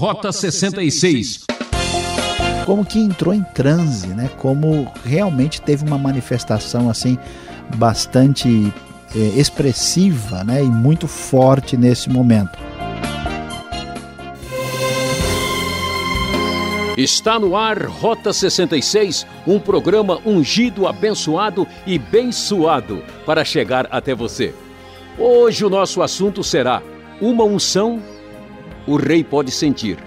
Rota 66. Como que entrou em transe, né? Como realmente teve uma manifestação assim bastante é, expressiva, né? E muito forte nesse momento. Está no ar Rota 66, um programa ungido, abençoado e bem suado para chegar até você. Hoje o nosso assunto será uma unção o rei pode sentir.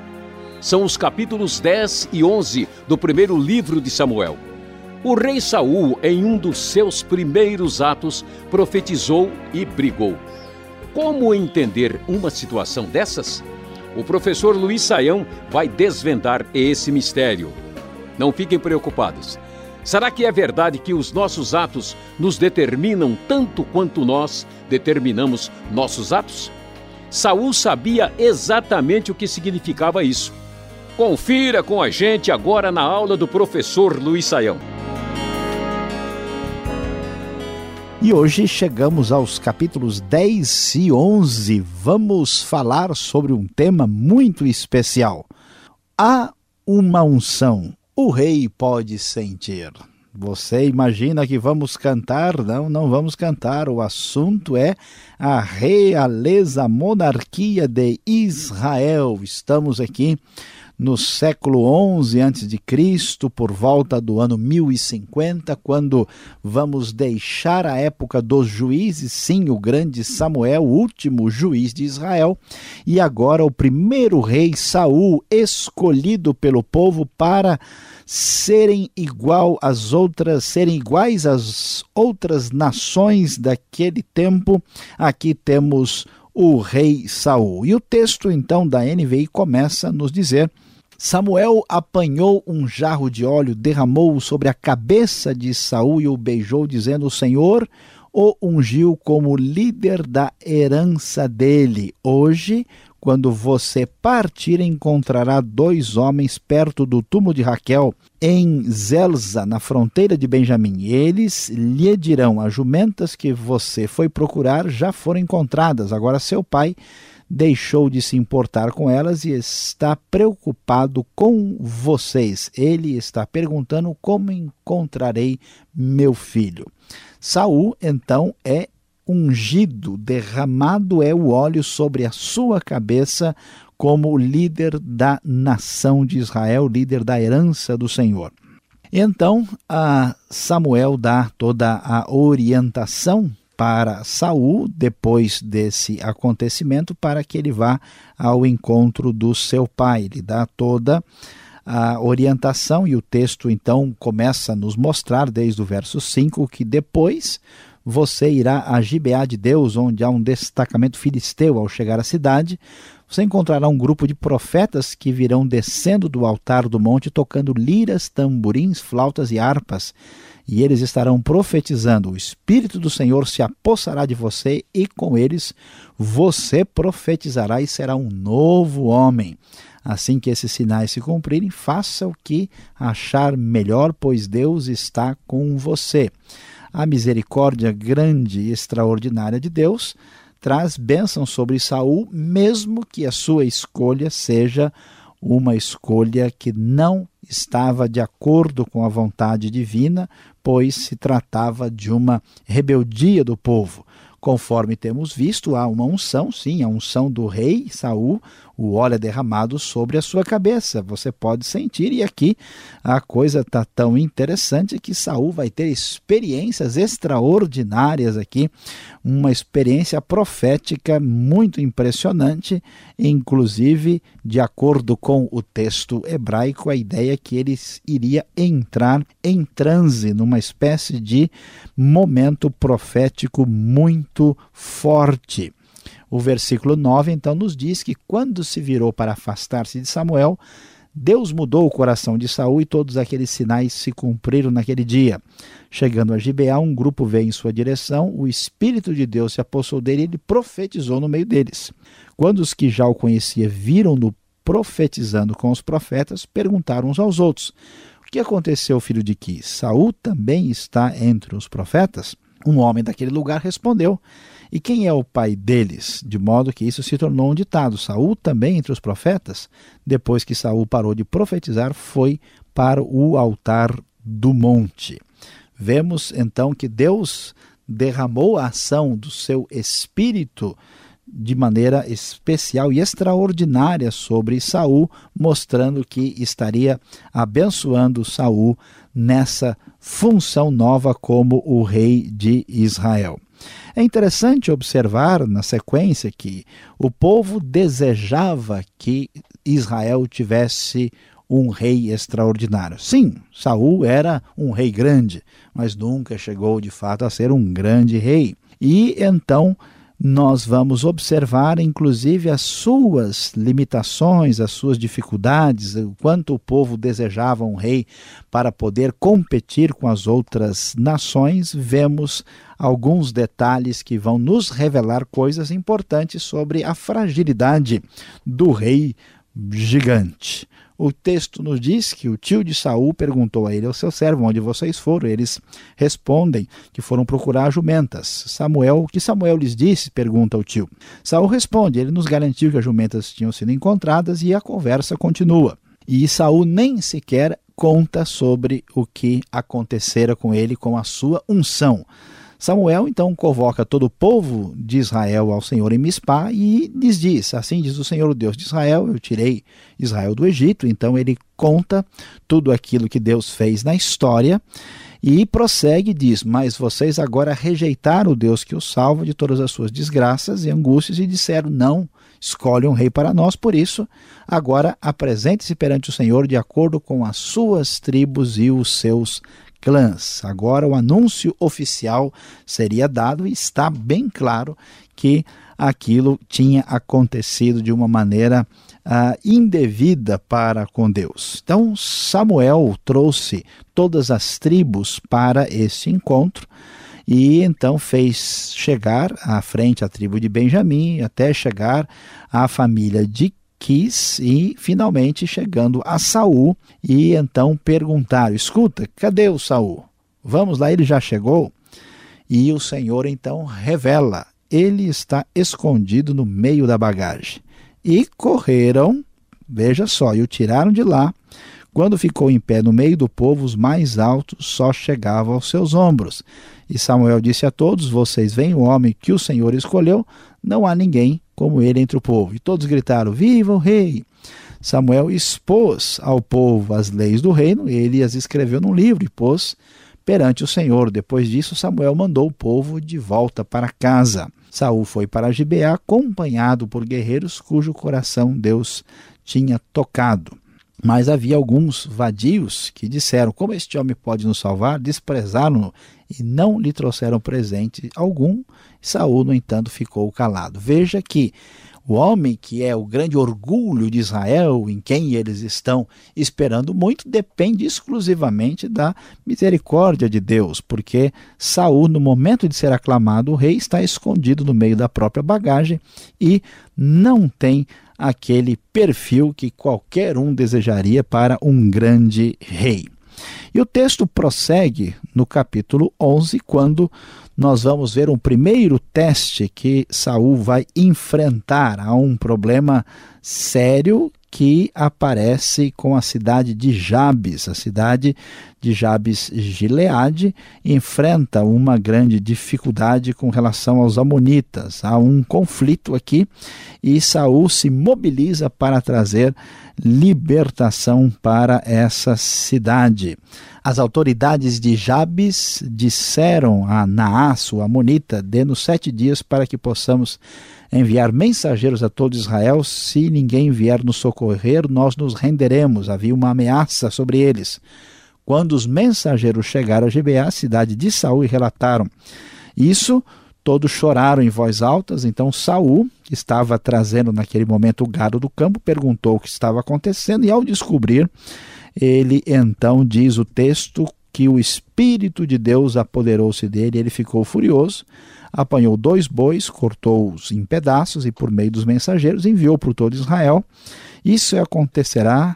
São os capítulos 10 e 11 do primeiro livro de Samuel. O rei Saul, em um dos seus primeiros atos, profetizou e brigou. Como entender uma situação dessas? O professor Luiz Saião vai desvendar esse mistério. Não fiquem preocupados. Será que é verdade que os nossos atos nos determinam tanto quanto nós determinamos nossos atos? Saul sabia exatamente o que significava isso. Confira com a gente agora na aula do professor Luiz Saião. E hoje chegamos aos capítulos 10 e 11. Vamos falar sobre um tema muito especial. Há uma unção. O rei pode sentir. Você imagina que vamos cantar? Não, não vamos cantar. O assunto é a realeza, monarquia de Israel. Estamos aqui no século XI a.C., por volta do ano 1050, quando vamos deixar a época dos juízes, sim, o grande Samuel, o último juiz de Israel, e agora o primeiro rei Saul, escolhido pelo povo para serem igual às outras, serem iguais às outras nações daquele tempo. Aqui temos o rei Saul. E o texto então da NVI começa a nos dizer: Samuel apanhou um jarro de óleo, derramou-o sobre a cabeça de Saul e o beijou, dizendo: O Senhor o ungiu como líder da herança dele. Hoje quando você partir, encontrará dois homens perto do túmulo de Raquel, em Zelza, na fronteira de Benjamim. Eles lhe dirão: As jumentas que você foi procurar já foram encontradas. Agora seu pai deixou de se importar com elas e está preocupado com vocês. Ele está perguntando como encontrarei meu filho. Saul então é ungido, derramado é o óleo sobre a sua cabeça como líder da nação de Israel, líder da herança do Senhor. Então, Samuel dá toda a orientação para Saul depois desse acontecimento para que ele vá ao encontro do seu pai. Ele dá toda a orientação e o texto então começa a nos mostrar desde o verso 5 que depois você irá a Gibeá de Deus, onde há um destacamento filisteu. Ao chegar à cidade, você encontrará um grupo de profetas que virão descendo do altar do monte, tocando liras, tamborins, flautas e harpas. E eles estarão profetizando: O Espírito do Senhor se apossará de você, e com eles você profetizará e será um novo homem. Assim que esses sinais se cumprirem, faça o que achar melhor, pois Deus está com você. A misericórdia grande e extraordinária de Deus traz bênção sobre Saul, mesmo que a sua escolha seja uma escolha que não estava de acordo com a vontade divina, pois se tratava de uma rebeldia do povo. Conforme temos visto, há uma unção, sim, a unção do rei Saul, o óleo é derramado sobre a sua cabeça. Você pode sentir, e aqui a coisa está tão interessante que Saul vai ter experiências extraordinárias aqui, uma experiência profética muito impressionante, inclusive, de acordo com o texto hebraico, a ideia é que ele iria entrar em transe, numa espécie de momento profético muito forte. O versículo 9 então nos diz que quando se virou para afastar-se de Samuel, Deus mudou o coração de Saul e todos aqueles sinais se cumpriram naquele dia. Chegando a Gibeá, um grupo veio em sua direção, o Espírito de Deus se apossou dele e ele profetizou no meio deles. Quando os que já o conhecia viram-no profetizando com os profetas, perguntaram uns aos outros: O que aconteceu, filho de Quis? Saul também está entre os profetas? Um homem daquele lugar respondeu: E quem é o pai deles? De modo que isso se tornou um ditado. Saul também entre os profetas, depois que Saul parou de profetizar, foi para o altar do monte. Vemos então que Deus derramou a ação do seu espírito de maneira especial e extraordinária sobre Saul, mostrando que estaria abençoando Saul nessa função nova como o rei de Israel. É interessante observar na sequência que o povo desejava que Israel tivesse um rei extraordinário. Sim, Saul era um rei grande, mas nunca chegou de fato a ser um grande rei. E então nós vamos observar, inclusive, as suas limitações, as suas dificuldades, o quanto o povo desejava um rei para poder competir com as outras nações. Vemos alguns detalhes que vão nos revelar coisas importantes sobre a fragilidade do rei gigante. O texto nos diz que o tio de Saul perguntou a ele ao seu servo onde vocês foram. Eles respondem que foram procurar jumentas. Samuel, o que Samuel lhes disse? pergunta o tio. Saul responde: ele nos garantiu que as jumentas tinham sido encontradas e a conversa continua. E Saul nem sequer conta sobre o que acontecera com ele com a sua unção. Samuel então convoca todo o povo de Israel ao Senhor em Mispá e lhes diz: Assim diz o Senhor, o Deus de Israel, eu tirei Israel do Egito. Então ele conta tudo aquilo que Deus fez na história e prossegue e diz: Mas vocês agora rejeitaram o Deus que os salva de todas as suas desgraças e angústias e disseram: Não, escolhe um rei para nós. Por isso, agora apresente-se perante o Senhor de acordo com as suas tribos e os seus clãs. Agora o anúncio oficial seria dado e está bem claro que aquilo tinha acontecido de uma maneira uh, indevida para com Deus. Então Samuel trouxe todas as tribos para esse encontro e então fez chegar à frente a tribo de Benjamim até chegar à família de quis e finalmente chegando a Saul e então perguntaram: "Escuta, cadê o Saul? Vamos lá, ele já chegou?" E o Senhor então revela: ele está escondido no meio da bagagem. E correram, veja só, e o tiraram de lá. Quando ficou em pé no meio do povo, os mais altos só chegavam aos seus ombros. E Samuel disse a todos: Vocês veem o homem que o Senhor escolheu, não há ninguém como ele entre o povo. E todos gritaram: Viva o rei! Samuel expôs ao povo as leis do reino, ele as escreveu num livro e pôs perante o Senhor. Depois disso, Samuel mandou o povo de volta para casa. Saul foi para Gibeá acompanhado por guerreiros cujo coração Deus tinha tocado. Mas havia alguns vadios que disseram: Como este homem pode nos salvar? Desprezaram-no e não lhe trouxeram presente algum. Saul, no entanto, ficou calado. Veja que o homem que é o grande orgulho de Israel, em quem eles estão esperando muito, depende exclusivamente da misericórdia de Deus, porque Saul, no momento de ser aclamado o rei, está escondido no meio da própria bagagem e não tem aquele perfil que qualquer um desejaria para um grande rei. E o texto prossegue no capítulo 11, quando nós vamos ver um primeiro teste que Saul vai enfrentar a um problema sério que aparece com a cidade de Jabes. A cidade de Jabes Gileade enfrenta uma grande dificuldade com relação aos amonitas. Há um conflito aqui e Saul se mobiliza para trazer libertação para essa cidade. As autoridades de Jabes disseram a Naas, o amonita, dê-nos sete dias para que possamos enviar mensageiros a todo Israel. Se ninguém vier nos socorrer, nós nos renderemos. Havia uma ameaça sobre eles. Quando os mensageiros chegaram a Gibeá, cidade de Saul, e relataram isso, todos choraram em voz altas. Então Saul, que estava trazendo naquele momento o gado do campo, perguntou o que estava acontecendo, e ao descobrir, ele então diz o texto que o Espírito de Deus apoderou-se dele, ele ficou furioso, apanhou dois bois, cortou-os em pedaços e, por meio dos mensageiros, enviou por todo Israel. Isso acontecerá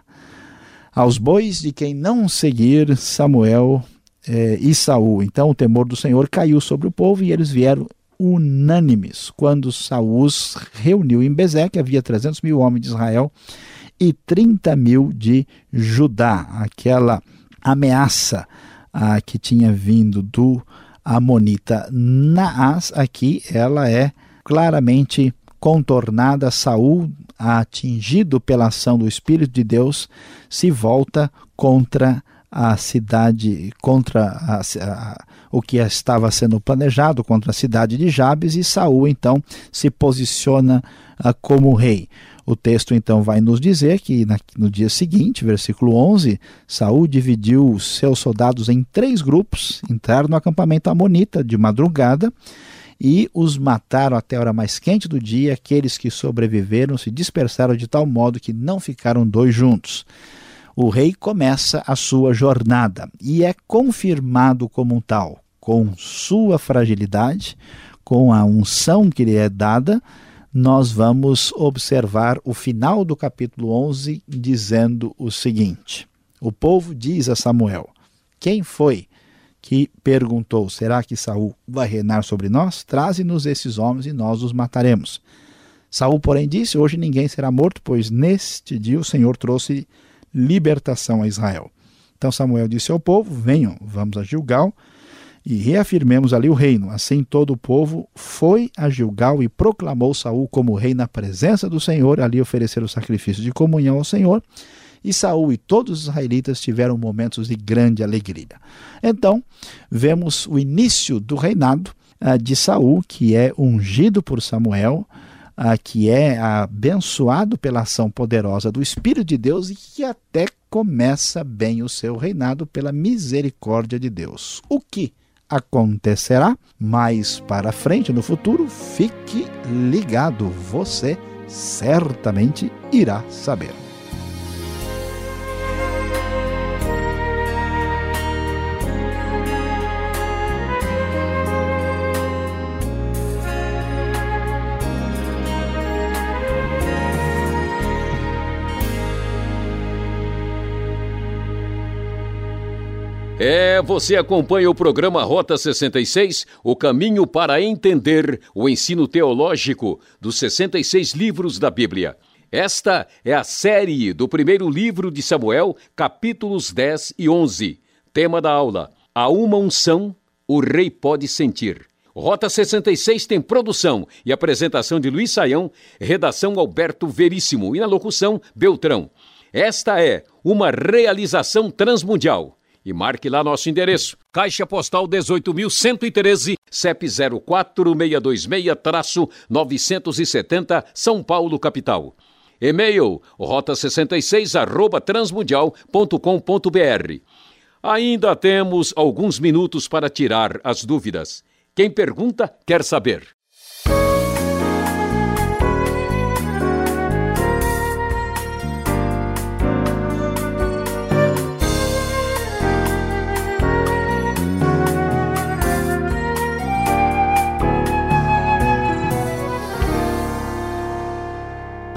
aos bois de quem não seguir Samuel eh, e Saul. Então o temor do Senhor caiu sobre o povo e eles vieram unânimes quando Saul reuniu em Bezeque, havia 300 mil homens de Israel e 30 mil de Judá. Aquela ameaça ah, que tinha vindo do Amonita Naas, aqui ela é claramente contornada. Saul, atingido pela ação do Espírito de Deus, se volta contra a cidade, contra a, a, o que estava sendo planejado, contra a cidade de Jabes, e Saul então se posiciona a, ah, como rei. O texto então vai nos dizer que no dia seguinte, versículo 11, Saul dividiu os seus soldados em três grupos, entraram no acampamento amonita de madrugada e os mataram até a hora mais quente do dia. Aqueles que sobreviveram se dispersaram de tal modo que não ficaram dois juntos. O rei começa a sua jornada e é confirmado como um tal, com sua fragilidade, com a unção que lhe é dada nós vamos observar o final do capítulo 11 dizendo o seguinte: O povo diz a Samuel: Quem foi que perguntou: Será que Saul vai reinar sobre nós? Traze-nos esses homens e nós os mataremos. Saul, porém, disse: Hoje ninguém será morto, pois neste dia o Senhor trouxe libertação a Israel. Então Samuel disse ao povo: Venham, vamos a Gilgal e reafirmemos ali o reino. Assim todo o povo foi a Gilgal e proclamou Saul como rei na presença do Senhor, ali ofereceram o sacrifício de comunhão ao Senhor. E Saul e todos os israelitas tiveram momentos de grande alegria. Então, vemos o início do reinado uh, de Saul, que é ungido por Samuel, uh, que é abençoado pela ação poderosa do Espírito de Deus e que até começa bem o seu reinado pela misericórdia de Deus. O que acontecerá mais para frente no futuro, fique ligado, você certamente irá saber. É, você acompanha o programa Rota 66, o caminho para entender o ensino teológico dos 66 livros da Bíblia. Esta é a série do primeiro livro de Samuel, capítulos 10 e 11. Tema da aula: A uma unção o rei pode sentir. Rota 66 tem produção e apresentação de Luiz Saião, redação Alberto Veríssimo e na locução Beltrão. Esta é uma realização transmundial e marque lá nosso endereço. Caixa Postal 18.113, CEP 04626-970, São Paulo, capital. E-mail rota66 arroba transmundial.com.br. Ainda temos alguns minutos para tirar as dúvidas. Quem pergunta quer saber.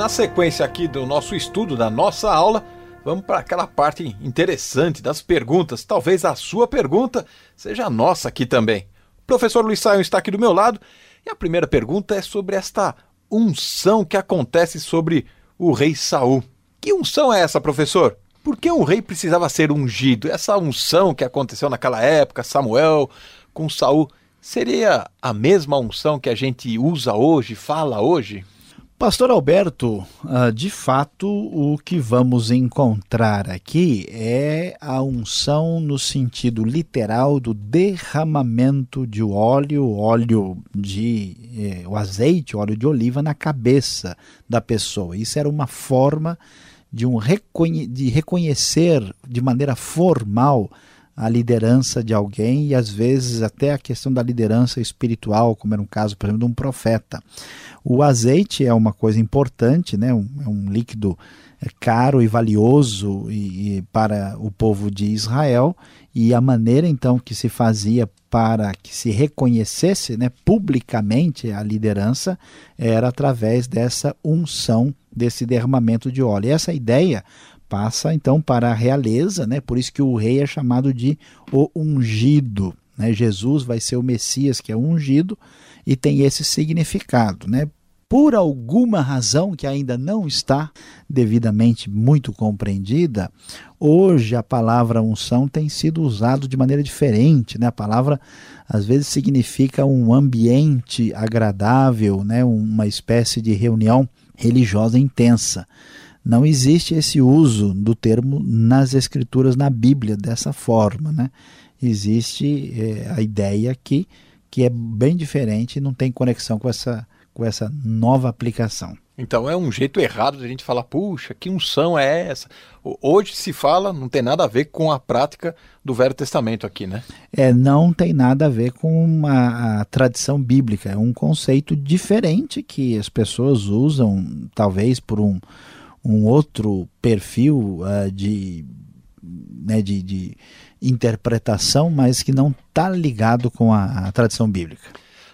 Na sequência aqui do nosso estudo, da nossa aula, vamos para aquela parte interessante das perguntas. Talvez a sua pergunta seja a nossa aqui também. O professor Luiz Saião está aqui do meu lado e a primeira pergunta é sobre esta unção que acontece sobre o rei Saul. Que unção é essa, professor? Por que um rei precisava ser ungido? Essa unção que aconteceu naquela época, Samuel com Saul, seria a mesma unção que a gente usa hoje, fala hoje? Pastor Alberto, ah, de fato, o que vamos encontrar aqui é a unção no sentido literal do derramamento de óleo, óleo de eh, o azeite, óleo de oliva na cabeça da pessoa. Isso era uma forma de um reconhe de reconhecer de maneira formal a liderança de alguém e às vezes até a questão da liderança espiritual, como era um caso, por exemplo, de um profeta. O azeite é uma coisa importante, né? um, é um líquido é, caro e valioso e, e para o povo de Israel e a maneira então que se fazia para que se reconhecesse né, publicamente a liderança era através dessa unção, desse derramamento de óleo. E essa ideia passa então para a realeza, né? Por isso que o rei é chamado de o ungido, né? Jesus vai ser o Messias que é ungido e tem esse significado, né? Por alguma razão que ainda não está devidamente muito compreendida, hoje a palavra unção tem sido usado de maneira diferente, né? A palavra às vezes significa um ambiente agradável, né? Uma espécie de reunião religiosa intensa. Não existe esse uso do termo nas escrituras na Bíblia dessa forma, né? Existe é, a ideia que que é bem diferente e não tem conexão com essa com essa nova aplicação. Então é um jeito errado de a gente falar, puxa, que unção é essa? Hoje se fala, não tem nada a ver com a prática do Velho Testamento aqui, né? É, não tem nada a ver com uma, a tradição bíblica. É um conceito diferente que as pessoas usam, talvez por um, um outro perfil uh, de, né, de, de interpretação, mas que não está ligado com a, a tradição bíblica.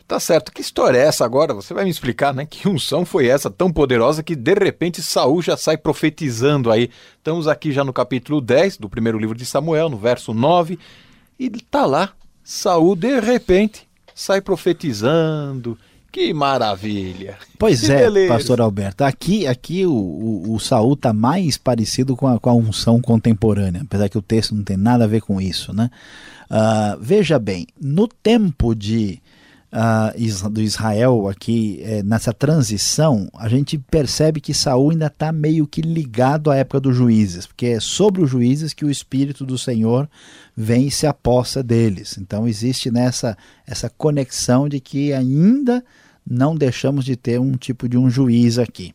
Tá certo. Que história é essa agora? Você vai me explicar, né? Que unção foi essa tão poderosa que de repente Saul já sai profetizando aí. Estamos aqui já no capítulo 10 do primeiro livro de Samuel, no verso 9, e tá lá. Saul de repente sai profetizando. Que maravilha! Pois que é, beleza. pastor Alberto. Aqui, aqui o, o, o Saul está mais parecido com a, com a unção contemporânea, apesar que o texto não tem nada a ver com isso, né? Uh, veja bem, no tempo de uh, do Israel aqui é, nessa transição, a gente percebe que Saul ainda está meio que ligado à época dos juízes, porque é sobre os juízes que o Espírito do Senhor vem e se aposta deles. Então existe nessa essa conexão de que ainda não deixamos de ter um tipo de um juiz aqui.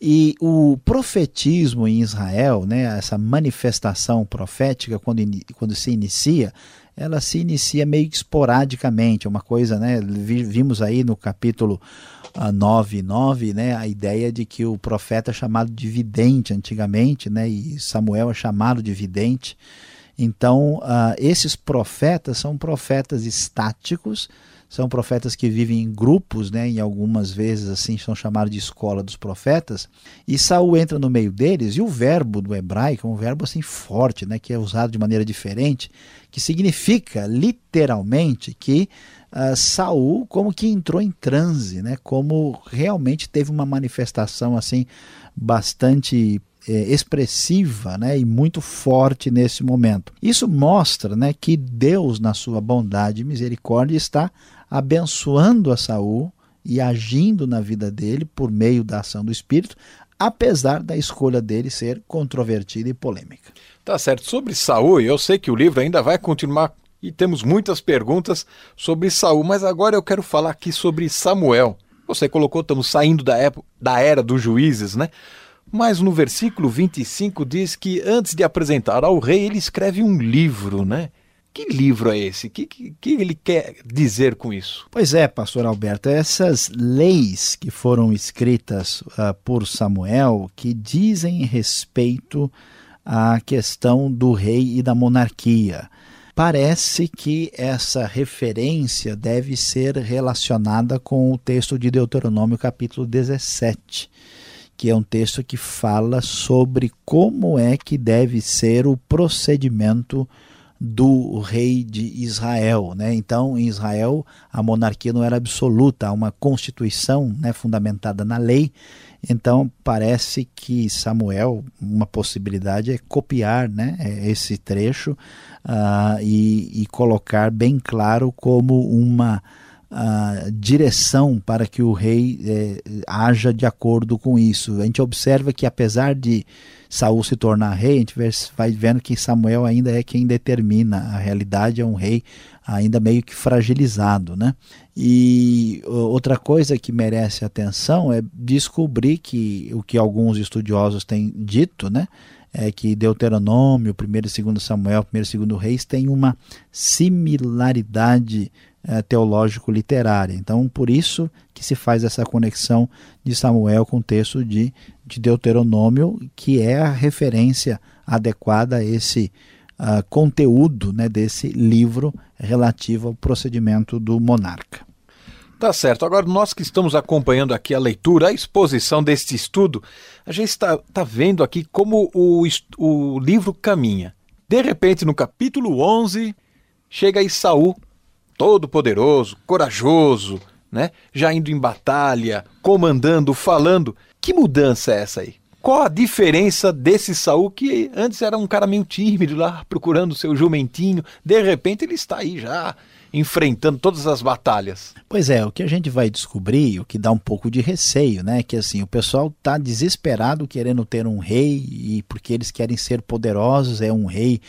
E o profetismo em Israel, né, essa manifestação profética, quando, quando se inicia, ela se inicia meio esporadicamente, é uma coisa, né? Vimos aí no capítulo 9, ah, 9, né, a ideia de que o profeta é chamado de vidente antigamente, né, e Samuel é chamado de vidente. Então, uh, esses profetas são profetas estáticos, são profetas que vivem em grupos, né, e algumas vezes assim são chamados de escola dos profetas, e Saul entra no meio deles, e o verbo do hebraico é um verbo assim forte, né, que é usado de maneira diferente, que significa literalmente que uh, Saul como que entrou em transe, né, como realmente teve uma manifestação assim bastante expressiva né, e muito forte nesse momento. Isso mostra né, que Deus, na sua bondade e misericórdia, está abençoando a Saul e agindo na vida dele por meio da ação do Espírito, apesar da escolha dele ser controvertida e polêmica. Tá certo. Sobre Saul, eu sei que o livro ainda vai continuar e temos muitas perguntas sobre Saul, mas agora eu quero falar aqui sobre Samuel. Você colocou, estamos saindo da, época, da era dos juízes, né? Mas no versículo 25 diz que antes de apresentar ao rei, ele escreve um livro, né? Que livro é esse? O que, que, que, ele quer dizer com isso? Pois é, pastor Alberto, essas leis que foram escritas uh, por Samuel, que dizem respeito à questão do rei e da monarquia. Parece que essa referência deve ser relacionada com o texto de Deuteronômio, capítulo 17 que é um texto que fala sobre como é que deve ser o procedimento do rei de Israel. Né? Então, em Israel, a monarquia não era absoluta, há uma constituição né, fundamentada na lei. Então, parece que Samuel, uma possibilidade é copiar né, esse trecho uh, e, e colocar bem claro como uma a direção para que o rei é, haja de acordo com isso. A gente observa que apesar de Saul se tornar rei, a gente vai vendo que Samuel ainda é quem determina. A realidade é um rei ainda meio que fragilizado, né? E outra coisa que merece atenção é descobrir que o que alguns estudiosos têm dito, né? É que Deuteronômio, 1 e 2 Samuel, 1 e 2 Reis tem uma similaridade é, teológico-literária. Então, por isso que se faz essa conexão de Samuel com o texto de, de Deuteronômio, que é a referência adequada a esse uh, conteúdo né, desse livro relativo ao procedimento do monarca. Tá certo. Agora, nós que estamos acompanhando aqui a leitura, a exposição deste estudo, a gente está tá vendo aqui como o, o livro caminha. De repente, no capítulo 11, chega aí Saul, todo poderoso, corajoso, né? Já indo em batalha, comandando, falando. Que mudança é essa aí? Qual a diferença desse Saul que antes era um cara meio tímido lá, procurando seu jumentinho, de repente ele está aí já enfrentando todas as batalhas. Pois é, o que a gente vai descobrir, o que dá um pouco de receio, né, que assim, o pessoal tá desesperado querendo ter um rei e porque eles querem ser poderosos, é um rei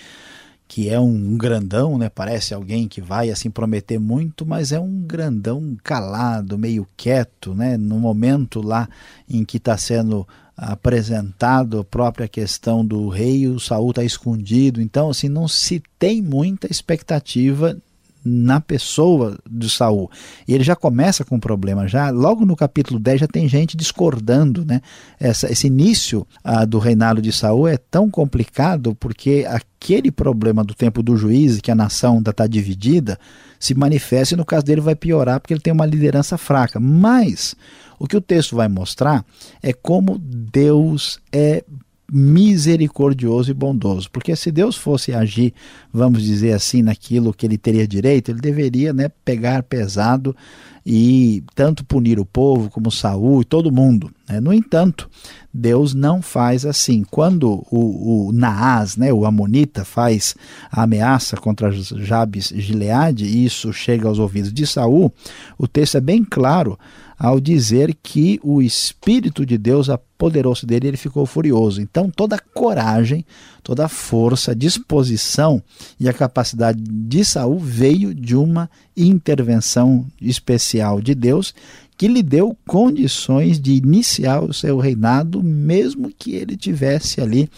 que é um grandão, né? Parece alguém que vai assim prometer muito, mas é um grandão calado, meio quieto, né? No momento lá em que está sendo apresentado a própria questão do rei, o Saul está escondido, então assim não se tem muita expectativa na pessoa de Saul. E ele já começa com um problema, já logo no capítulo 10 já tem gente discordando, né? Essa, esse início ah, do reinado de Saul é tão complicado porque aquele problema do tempo do juiz, que a nação ainda está dividida, se manifesta e no caso dele vai piorar porque ele tem uma liderança fraca. Mas o que o texto vai mostrar é como Deus é misericordioso e bondoso. Porque se Deus fosse agir, vamos dizer assim, naquilo que ele teria direito, ele deveria né, pegar pesado e tanto punir o povo como Saul e todo mundo. Né? No entanto, Deus não faz assim. Quando o, o Naás, né, o Amonita, faz a ameaça contra Jabes Gileade, e isso chega aos ouvidos de Saul, o texto é bem claro ao dizer que o Espírito de Deus apoderou-se dele e ele ficou furioso. Então, toda a coragem, toda a força, a disposição e a capacidade de Saul veio de uma intervenção especial de Deus que lhe deu condições de iniciar o seu reinado, mesmo que ele tivesse ali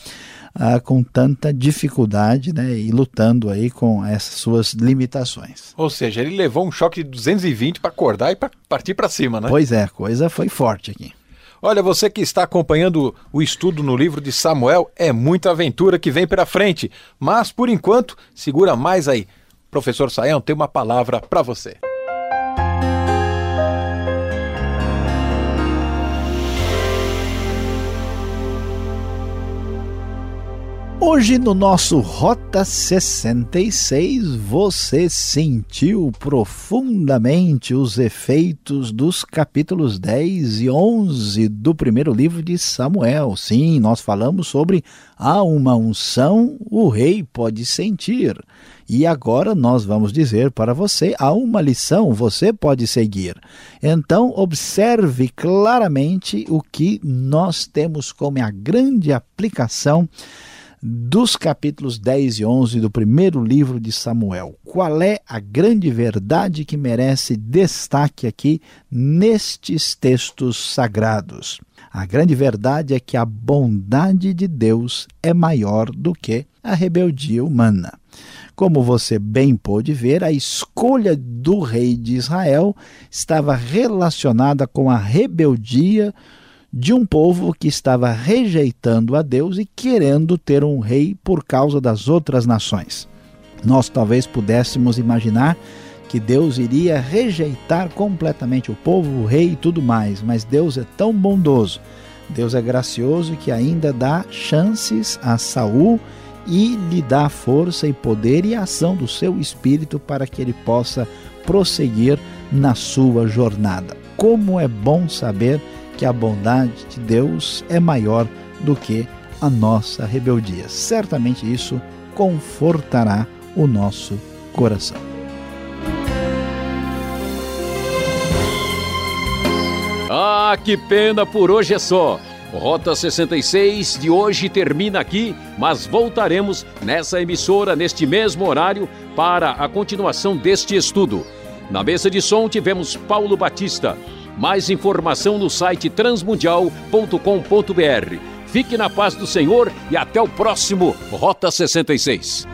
ah, com tanta dificuldade né, e lutando aí com essas suas limitações. Ou seja, ele levou um choque de 220 para acordar e para partir para cima, né? Pois é, a coisa foi forte aqui. Olha, você que está acompanhando o estudo no livro de Samuel, é muita aventura que vem pela frente. Mas, por enquanto, segura mais aí. Professor Saião tem uma palavra para você. Hoje no nosso Rota 66, você sentiu profundamente os efeitos dos capítulos 10 e 11 do primeiro livro de Samuel. Sim, nós falamos sobre há uma unção, o rei pode sentir. E agora nós vamos dizer para você, há uma lição, você pode seguir. Então, observe claramente o que nós temos como a grande aplicação dos capítulos 10 e 11 do primeiro livro de Samuel. Qual é a grande verdade que merece destaque aqui nestes textos sagrados? A grande verdade é que a bondade de Deus é maior do que a rebeldia humana. Como você bem pôde ver, a escolha do rei de Israel estava relacionada com a rebeldia de um povo que estava rejeitando a Deus e querendo ter um rei por causa das outras nações. Nós talvez pudéssemos imaginar que Deus iria rejeitar completamente o povo, o rei e tudo mais, mas Deus é tão bondoso, Deus é gracioso que ainda dá chances a Saul e lhe dá força e poder e ação do seu espírito para que ele possa prosseguir na sua jornada. Como é bom saber que a bondade de Deus é maior do que a nossa rebeldia. Certamente isso confortará o nosso coração. Ah, que pena por hoje é só. Rota 66 de hoje termina aqui, mas voltaremos nessa emissora neste mesmo horário para a continuação deste estudo. Na mesa de som tivemos Paulo Batista. Mais informação no site transmundial.com.br. Fique na paz do Senhor e até o próximo Rota 66.